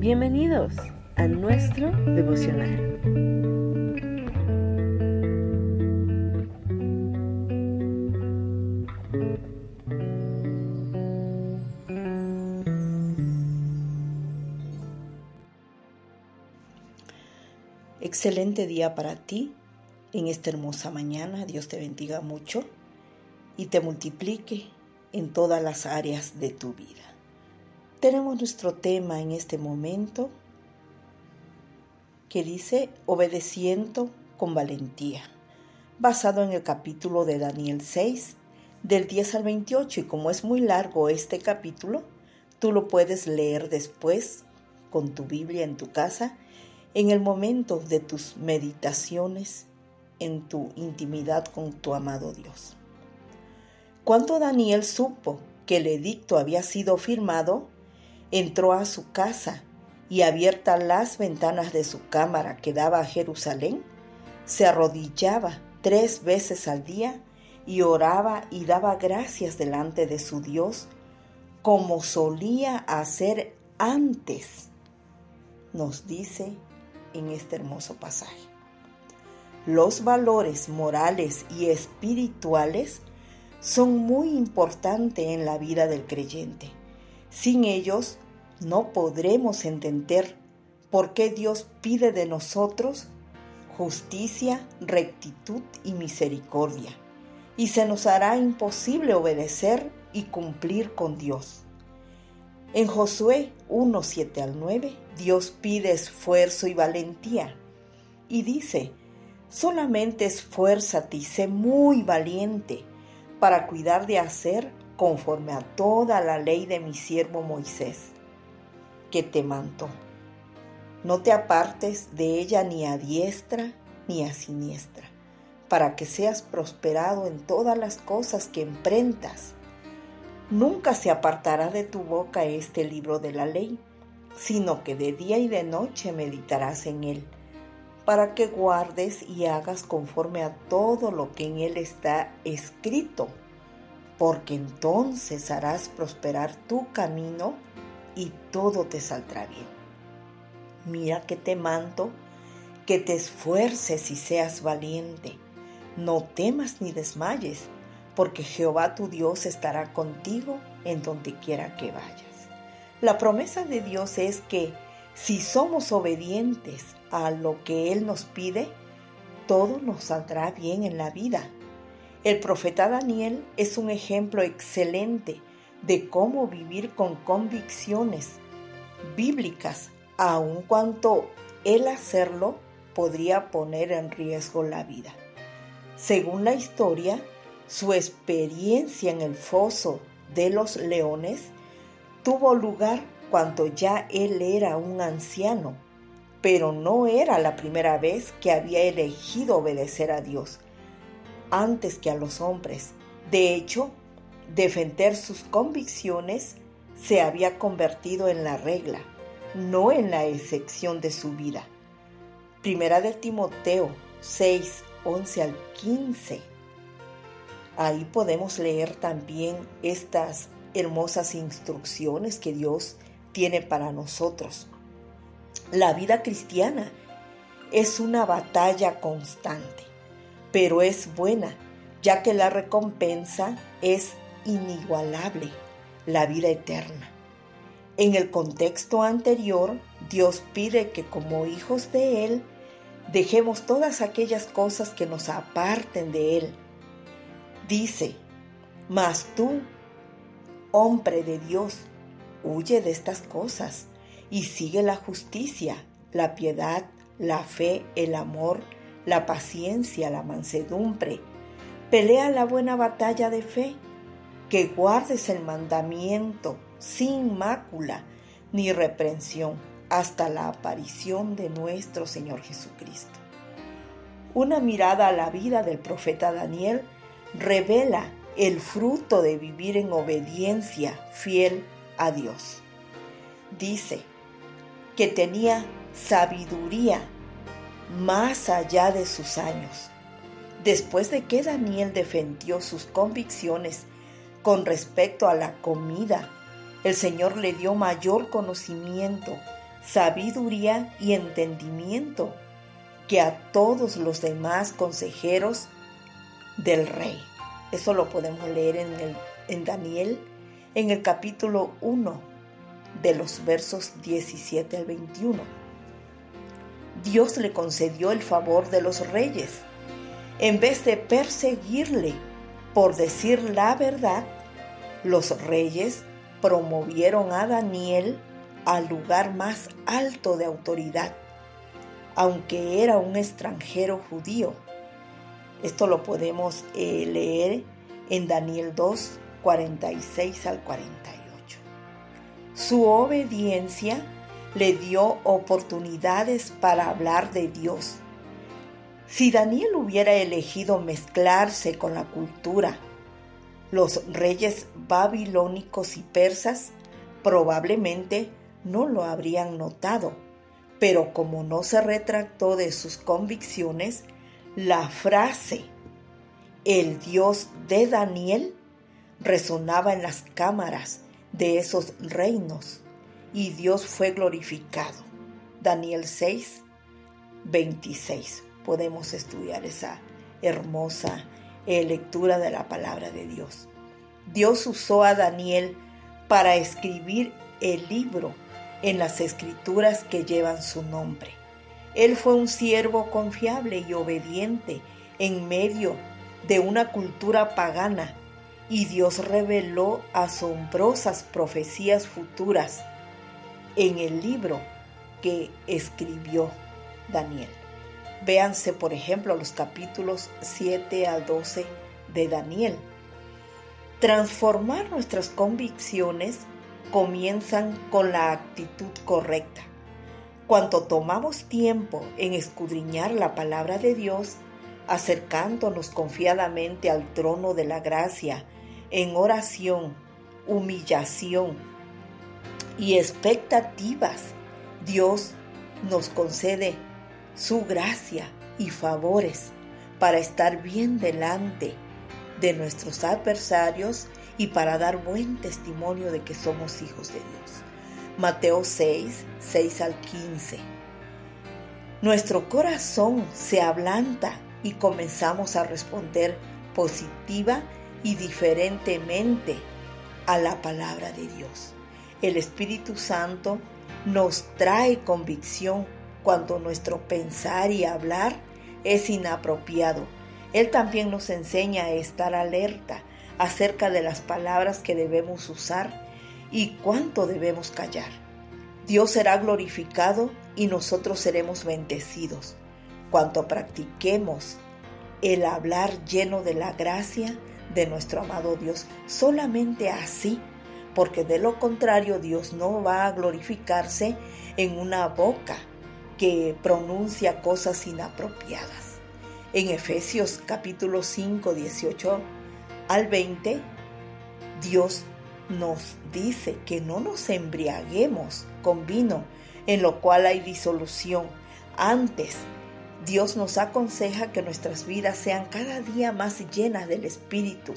Bienvenidos a nuestro devocional. Excelente día para ti en esta hermosa mañana. Dios te bendiga mucho y te multiplique en todas las áreas de tu vida. Tenemos nuestro tema en este momento que dice obedeciendo con valentía, basado en el capítulo de Daniel 6, del 10 al 28, y como es muy largo este capítulo, tú lo puedes leer después con tu Biblia en tu casa, en el momento de tus meditaciones, en tu intimidad con tu amado Dios. Cuando Daniel supo que el edicto había sido firmado, entró a su casa y abiertas las ventanas de su cámara que daba a Jerusalén, se arrodillaba tres veces al día y oraba y daba gracias delante de su Dios como solía hacer antes, nos dice en este hermoso pasaje. Los valores morales y espirituales son muy importantes en la vida del creyente. Sin ellos no podremos entender por qué Dios pide de nosotros justicia, rectitud y misericordia, y se nos hará imposible obedecer y cumplir con Dios. En Josué 1, 7 al 9, Dios pide esfuerzo y valentía, y dice, solamente esfuérzate y sé muy valiente para cuidar de hacer conforme a toda la ley de mi siervo Moisés, que te mandó. No te apartes de ella ni a diestra ni a siniestra, para que seas prosperado en todas las cosas que emprendas. Nunca se apartará de tu boca este libro de la ley, sino que de día y de noche meditarás en él, para que guardes y hagas conforme a todo lo que en él está escrito porque entonces harás prosperar tu camino y todo te saldrá bien. Mira que te mando, que te esfuerces y seas valiente. No temas ni desmayes, porque Jehová tu Dios estará contigo en donde quiera que vayas. La promesa de Dios es que si somos obedientes a lo que Él nos pide, todo nos saldrá bien en la vida el profeta Daniel es un ejemplo excelente de cómo vivir con convicciones bíblicas, aun cuanto el hacerlo podría poner en riesgo la vida. Según la historia, su experiencia en el foso de los leones tuvo lugar cuando ya él era un anciano, pero no era la primera vez que había elegido obedecer a Dios antes que a los hombres. De hecho, defender sus convicciones se había convertido en la regla, no en la excepción de su vida. Primera de Timoteo 6, 11 al 15. Ahí podemos leer también estas hermosas instrucciones que Dios tiene para nosotros. La vida cristiana es una batalla constante pero es buena, ya que la recompensa es inigualable, la vida eterna. En el contexto anterior, Dios pide que como hijos de Él, dejemos todas aquellas cosas que nos aparten de Él. Dice, mas tú, hombre de Dios, huye de estas cosas y sigue la justicia, la piedad, la fe, el amor, la paciencia, la mansedumbre. Pelea la buena batalla de fe, que guardes el mandamiento sin mácula ni reprensión hasta la aparición de nuestro Señor Jesucristo. Una mirada a la vida del profeta Daniel revela el fruto de vivir en obediencia fiel a Dios. Dice que tenía sabiduría más allá de sus años. Después de que Daniel defendió sus convicciones con respecto a la comida, el Señor le dio mayor conocimiento sabiduría y entendimiento que a todos los demás consejeros del rey. Eso lo podemos leer en, el, en Daniel en el capítulo 1 de los versos 17 al 21. Dios le concedió el favor de los reyes. En vez de perseguirle por decir la verdad, los reyes promovieron a Daniel al lugar más alto de autoridad, aunque era un extranjero judío. Esto lo podemos eh, leer en Daniel 2, 46 al 48. Su obediencia le dio oportunidades para hablar de Dios. Si Daniel hubiera elegido mezclarse con la cultura, los reyes babilónicos y persas probablemente no lo habrían notado, pero como no se retractó de sus convicciones, la frase el Dios de Daniel resonaba en las cámaras de esos reinos y Dios fue glorificado. Daniel 6, 26. Podemos estudiar esa hermosa eh, lectura de la palabra de Dios. Dios usó a Daniel para escribir el libro en las escrituras que llevan su nombre. Él fue un siervo confiable y obediente en medio de una cultura pagana y Dios reveló asombrosas profecías futuras en el libro que escribió Daniel. Véanse, por ejemplo, los capítulos 7 al 12 de Daniel. Transformar nuestras convicciones comienzan con la actitud correcta. Cuando tomamos tiempo en escudriñar la palabra de Dios, acercándonos confiadamente al trono de la gracia, en oración, humillación y expectativas, Dios nos concede su gracia y favores para estar bien delante de nuestros adversarios y para dar buen testimonio de que somos hijos de Dios. Mateo 6, 6 al 15. Nuestro corazón se ablanta y comenzamos a responder positiva y diferentemente a la palabra de Dios. El Espíritu Santo nos trae convicción cuando nuestro pensar y hablar es inapropiado. Él también nos enseña a estar alerta acerca de las palabras que debemos usar y cuánto debemos callar. Dios será glorificado y nosotros seremos bendecidos. Cuanto practiquemos el hablar lleno de la gracia de nuestro amado Dios. Solamente así, porque de lo contrario Dios no va a glorificarse en una boca que pronuncia cosas inapropiadas. En Efesios capítulo 5, 18 al 20, Dios nos dice que no nos embriaguemos con vino, en lo cual hay disolución. Antes, Dios nos aconseja que nuestras vidas sean cada día más llenas del Espíritu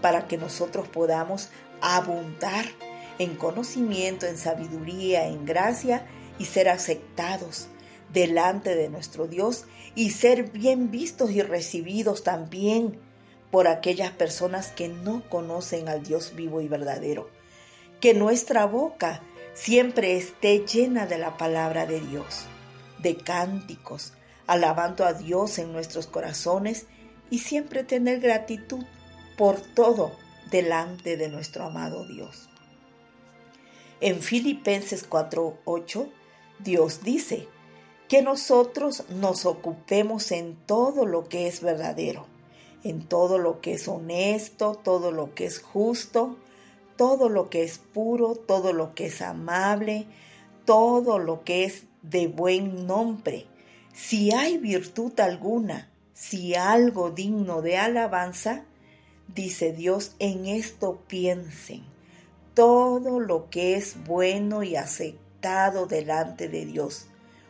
para que nosotros podamos abundar en conocimiento, en sabiduría, en gracia y ser aceptados delante de nuestro Dios y ser bien vistos y recibidos también por aquellas personas que no conocen al Dios vivo y verdadero. Que nuestra boca siempre esté llena de la palabra de Dios de cánticos, alabando a Dios en nuestros corazones y siempre tener gratitud por todo delante de nuestro amado Dios. En Filipenses 4:8, Dios dice que nosotros nos ocupemos en todo lo que es verdadero, en todo lo que es honesto, todo lo que es justo, todo lo que es puro, todo lo que es amable, todo lo que es de buen nombre. Si hay virtud alguna, si algo digno de alabanza, dice Dios, en esto piensen. Todo lo que es bueno y delante de Dios.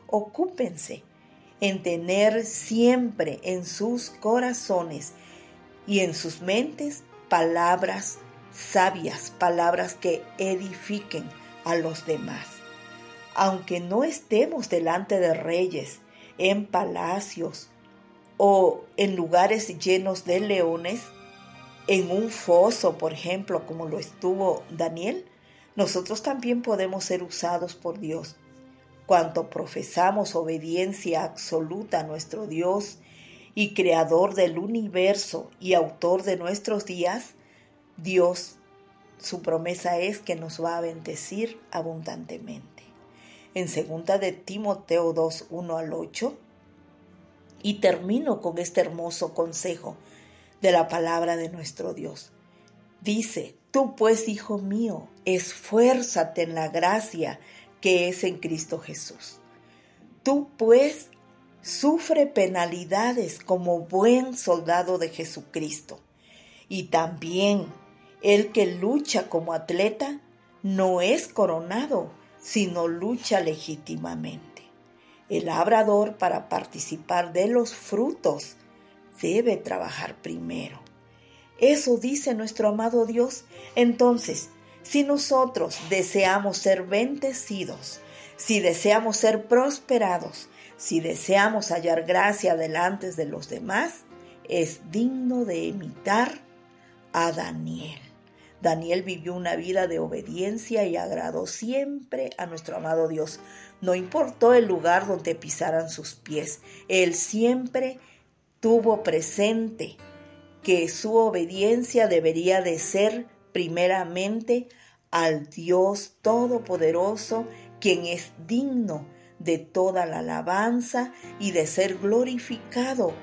Ocúpense en tener siempre en sus corazones y en sus mentes palabras sabias, palabras que edifiquen a los demás aunque no estemos delante de reyes, en palacios o en lugares llenos de leones, en un foso, por ejemplo, como lo estuvo Daniel, nosotros también podemos ser usados por Dios. Cuanto profesamos obediencia absoluta a nuestro Dios y creador del universo y autor de nuestros días, Dios, su promesa es que nos va a bendecir abundantemente. En segunda de Timoteo 2, 1 al 8, y termino con este hermoso consejo de la palabra de nuestro Dios. Dice, tú pues, hijo mío, esfuérzate en la gracia que es en Cristo Jesús. Tú pues sufre penalidades como buen soldado de Jesucristo. Y también el que lucha como atleta no es coronado, sino lucha legítimamente. El labrador para participar de los frutos debe trabajar primero. Eso dice nuestro amado Dios. Entonces, si nosotros deseamos ser bendecidos, si deseamos ser prosperados, si deseamos hallar gracia delante de los demás, es digno de imitar a Daniel. Daniel vivió una vida de obediencia y agradó siempre a nuestro amado Dios. No importó el lugar donde pisaran sus pies, él siempre tuvo presente que su obediencia debería de ser primeramente al Dios Todopoderoso, quien es digno de toda la alabanza y de ser glorificado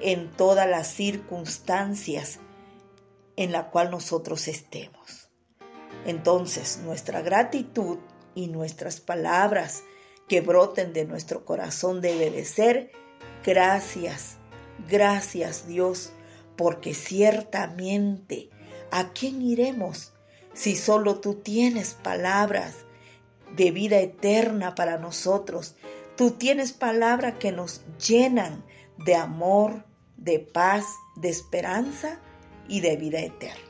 en todas las circunstancias en la cual nosotros estemos. Entonces nuestra gratitud y nuestras palabras que broten de nuestro corazón debe de ser gracias, Gracias Dios, porque ciertamente, ¿a quién iremos si solo tú tienes palabras de vida eterna para nosotros? Tú tienes palabras que nos llenan de amor, de paz, de esperanza y de vida eterna.